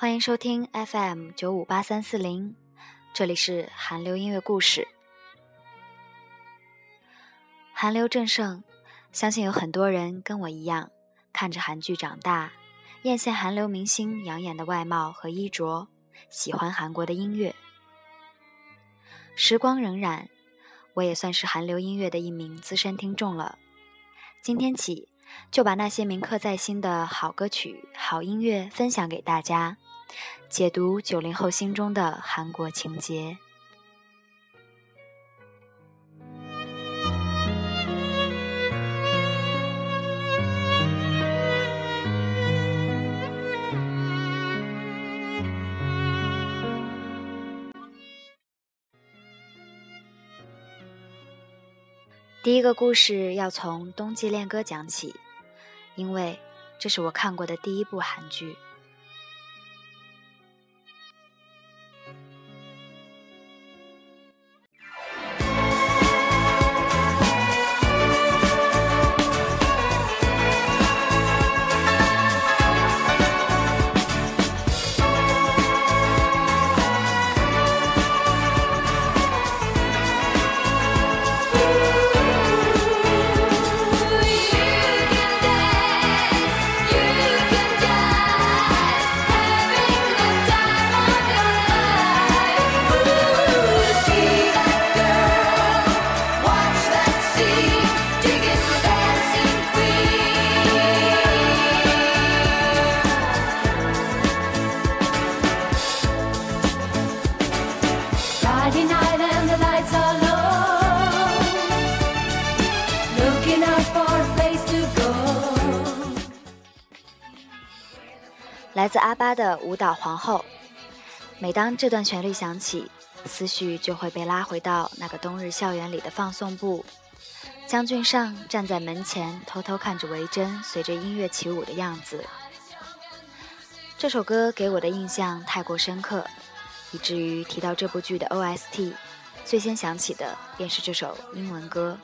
欢迎收听 FM 九五八三四零，这里是韩流音乐故事。韩流正盛，相信有很多人跟我一样，看着韩剧长大，艳羡韩流明星养眼的外貌和衣着，喜欢韩国的音乐。时光荏苒，我也算是韩流音乐的一名资深听众了。今天起，就把那些铭刻在心的好歌曲、好音乐分享给大家。解读九零后心中的韩国情节。第一个故事要从《冬季恋歌》讲起，因为这是我看过的第一部韩剧。来自阿巴的舞蹈皇后。每当这段旋律响起，思绪就会被拉回到那个冬日校园里的放送部。江俊尚站在门前，偷偷看着维珍随着音乐起舞的样子。这首歌给我的印象太过深刻，以至于提到这部剧的 OST，最先想起的便是这首英文歌。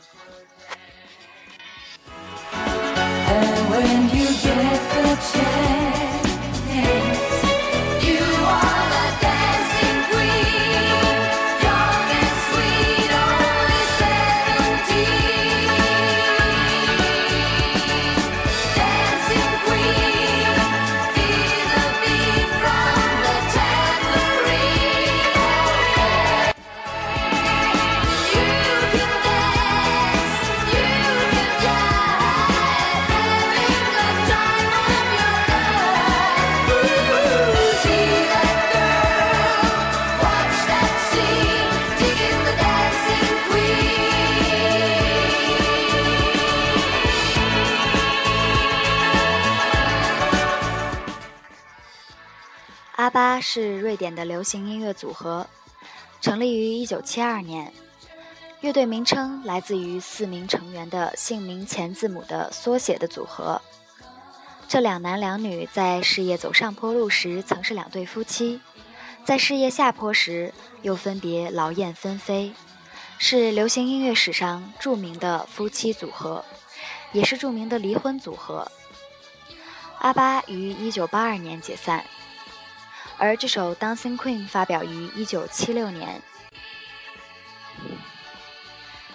阿巴是瑞典的流行音乐组合，成立于1972年。乐队名称来自于四名成员的姓名前字母的缩写的组合。这两男两女在事业走上坡路时曾是两对夫妻，在事业下坡时又分别劳燕分飞，是流行音乐史上著名的夫妻组合，也是著名的离婚组合。阿巴于1982年解散。而这首《Dancing Queen》发表于1976年。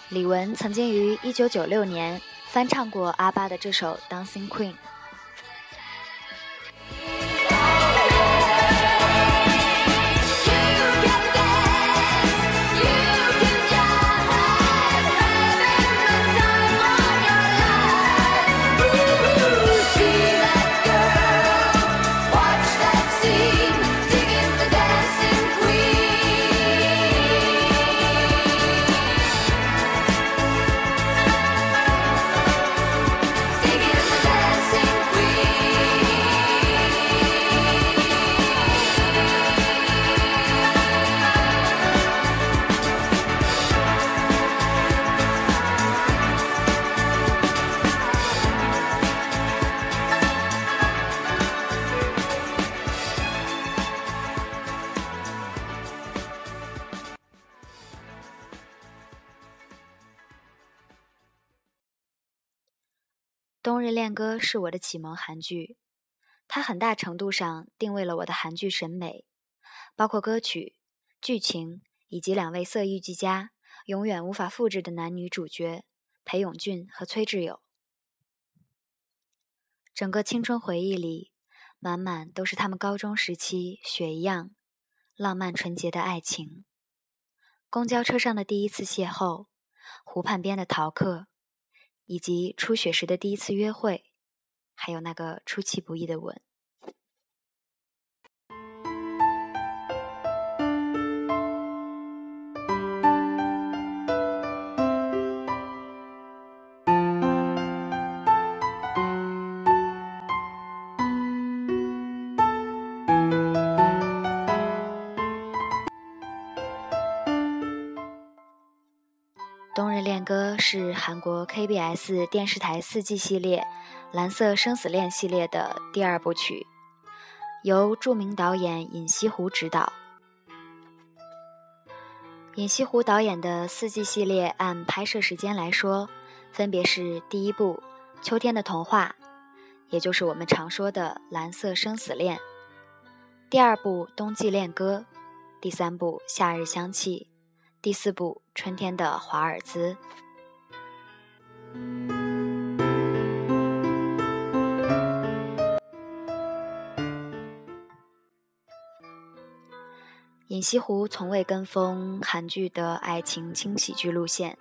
李玟曾经于1996年翻唱过阿巴的这首《Dancing Queen》。恋歌》是我的启蒙韩剧，它很大程度上定位了我的韩剧审美，包括歌曲、剧情以及两位色艺俱佳、永远无法复制的男女主角裴勇俊和崔智友。整个青春回忆里，满满都是他们高中时期雪一样浪漫纯洁的爱情。公交车上的第一次邂逅，湖畔边的逃课。以及初雪时的第一次约会，还有那个出其不意的吻。冬日恋歌是韩国 KBS 电视台四季系列《蓝色生死恋》系列的第二部曲，由著名导演尹锡湖执导。尹锡湖导演的四季系列按拍摄时间来说，分别是第一部《秋天的童话》，也就是我们常说的《蓝色生死恋》；第二部《冬季恋歌》；第三部《夏日香气》。第四部《春天的华尔兹》。尹锡湖从未跟风韩剧的爱情轻喜剧路线，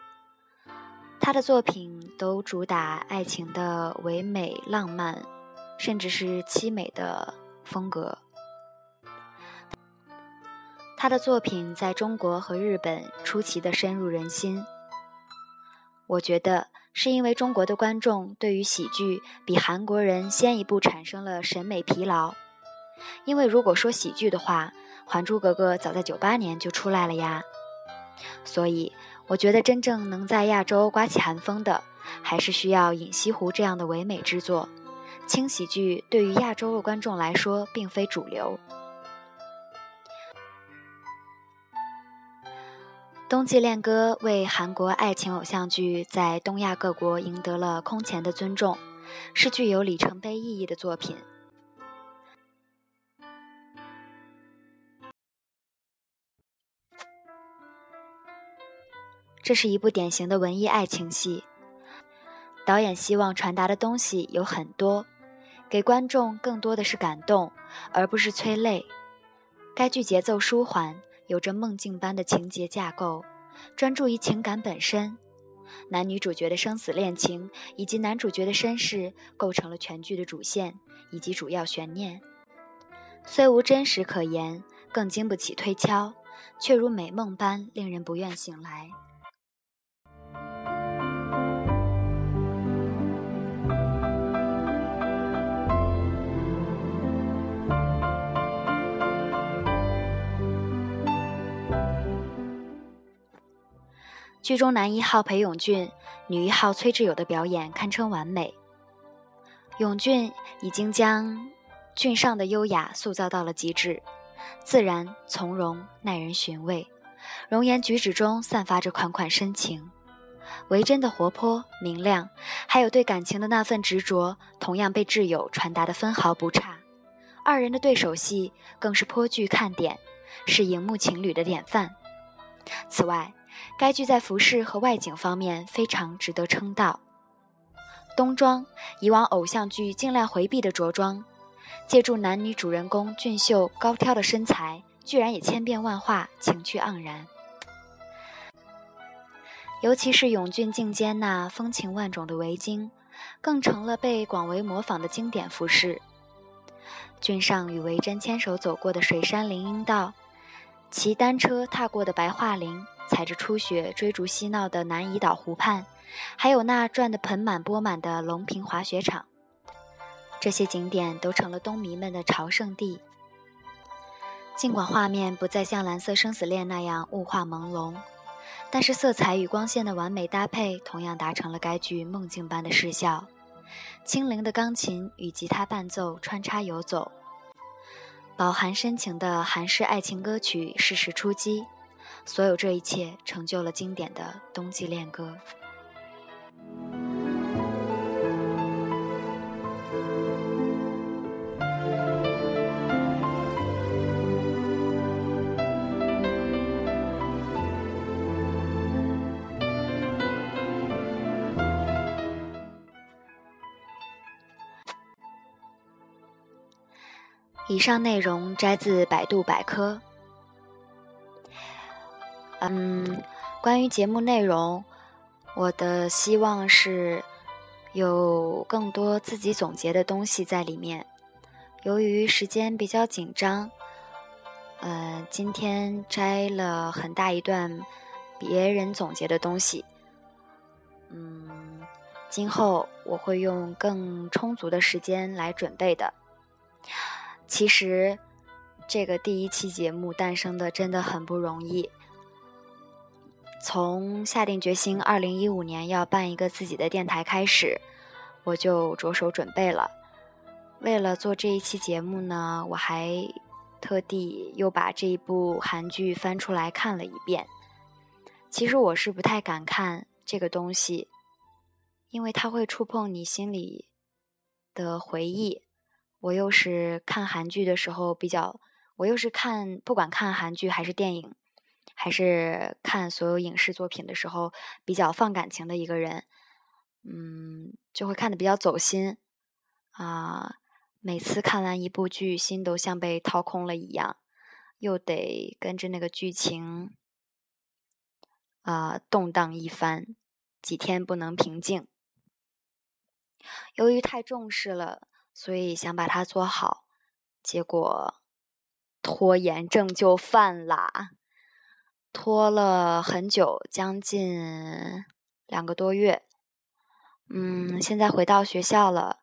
他的作品都主打爱情的唯美浪漫，甚至是凄美的风格。他的作品在中国和日本出奇的深入人心。我觉得是因为中国的观众对于喜剧比韩国人先一步产生了审美疲劳。因为如果说喜剧的话，《还珠格格》早在九八年就出来了呀。所以我觉得真正能在亚洲刮起寒风的，还是需要尹锡湖这样的唯美之作。轻喜剧对于亚洲的观众来说，并非主流。《冬季恋歌》为韩国爱情偶像剧在东亚各国赢得了空前的尊重，是具有里程碑意义的作品。这是一部典型的文艺爱情戏，导演希望传达的东西有很多，给观众更多的是感动，而不是催泪。该剧节奏舒缓。有着梦境般的情节架构，专注于情感本身，男女主角的生死恋情以及男主角的身世构成了全剧的主线以及主要悬念。虽无真实可言，更经不起推敲，却如美梦般令人不愿醒来。剧中男一号裴勇俊、女一号崔智友的表演堪称完美。勇俊已经将俊上的优雅塑造到了极致，自然从容，耐人寻味，容颜举止中散发着款款深情。维真的活泼明亮，还有对感情的那份执着，同样被挚友传达的分毫不差。二人的对手戏更是颇具看点，是荧幕情侣的典范。此外，该剧在服饰和外景方面非常值得称道。冬装，以往偶像剧尽量回避的着装，借助男女主人公俊秀高挑的身材，居然也千变万化，情趣盎然。尤其是永俊颈间那风情万种的围巾，更成了被广为模仿的经典服饰。俊上与维珍牵手走过的水山林荫道，骑单车踏过的白桦林。踩着初雪追逐嬉闹的南怡岛湖畔，还有那转得盆满钵满的龙平滑雪场，这些景点都成了冬迷们的朝圣地。尽管画面不再像《蓝色生死恋》那样雾化朦胧，但是色彩与光线的完美搭配，同样达成了该剧梦境般的视效。轻灵的钢琴与吉他伴奏穿插游走，饱含深情的韩式爱情歌曲适时出击。所有这一切成就了经典的冬季恋歌。以上内容摘自百度百科。嗯，关于节目内容，我的希望是有更多自己总结的东西在里面。由于时间比较紧张，呃，今天摘了很大一段别人总结的东西。嗯，今后我会用更充足的时间来准备的。其实，这个第一期节目诞生的真的很不容易。从下定决心二零一五年要办一个自己的电台开始，我就着手准备了。为了做这一期节目呢，我还特地又把这一部韩剧翻出来看了一遍。其实我是不太敢看这个东西，因为它会触碰你心里的回忆。我又是看韩剧的时候比较，我又是看不管看韩剧还是电影，还是看所有影视作品的时候比较放感情的一个人，嗯，就会看的比较走心啊。每次看完一部剧，心都像被掏空了一样，又得跟着那个剧情，啊，动荡一番，几天不能平静。由于太重视了，所以想把它做好，结果拖延症就犯啦，拖了很久，将近两个多月。嗯，现在回到学校了。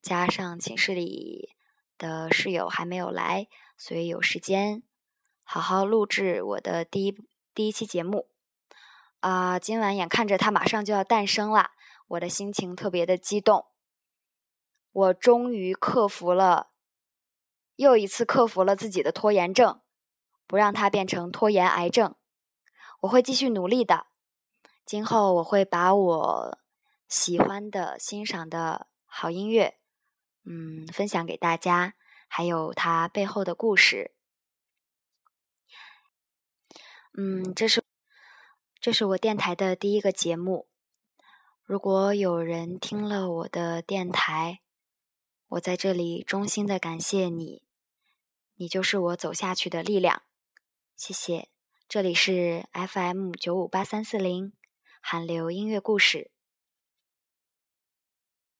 加上寝室里的室友还没有来，所以有时间好好录制我的第一第一期节目。啊，今晚眼看着它马上就要诞生了，我的心情特别的激动。我终于克服了，又一次克服了自己的拖延症，不让它变成拖延癌症。我会继续努力的。今后我会把我喜欢的、欣赏的好音乐。嗯，分享给大家，还有它背后的故事。嗯，这是这是我电台的第一个节目。如果有人听了我的电台，我在这里衷心的感谢你，你就是我走下去的力量。谢谢。这里是 FM 九五八三四零韩流音乐故事。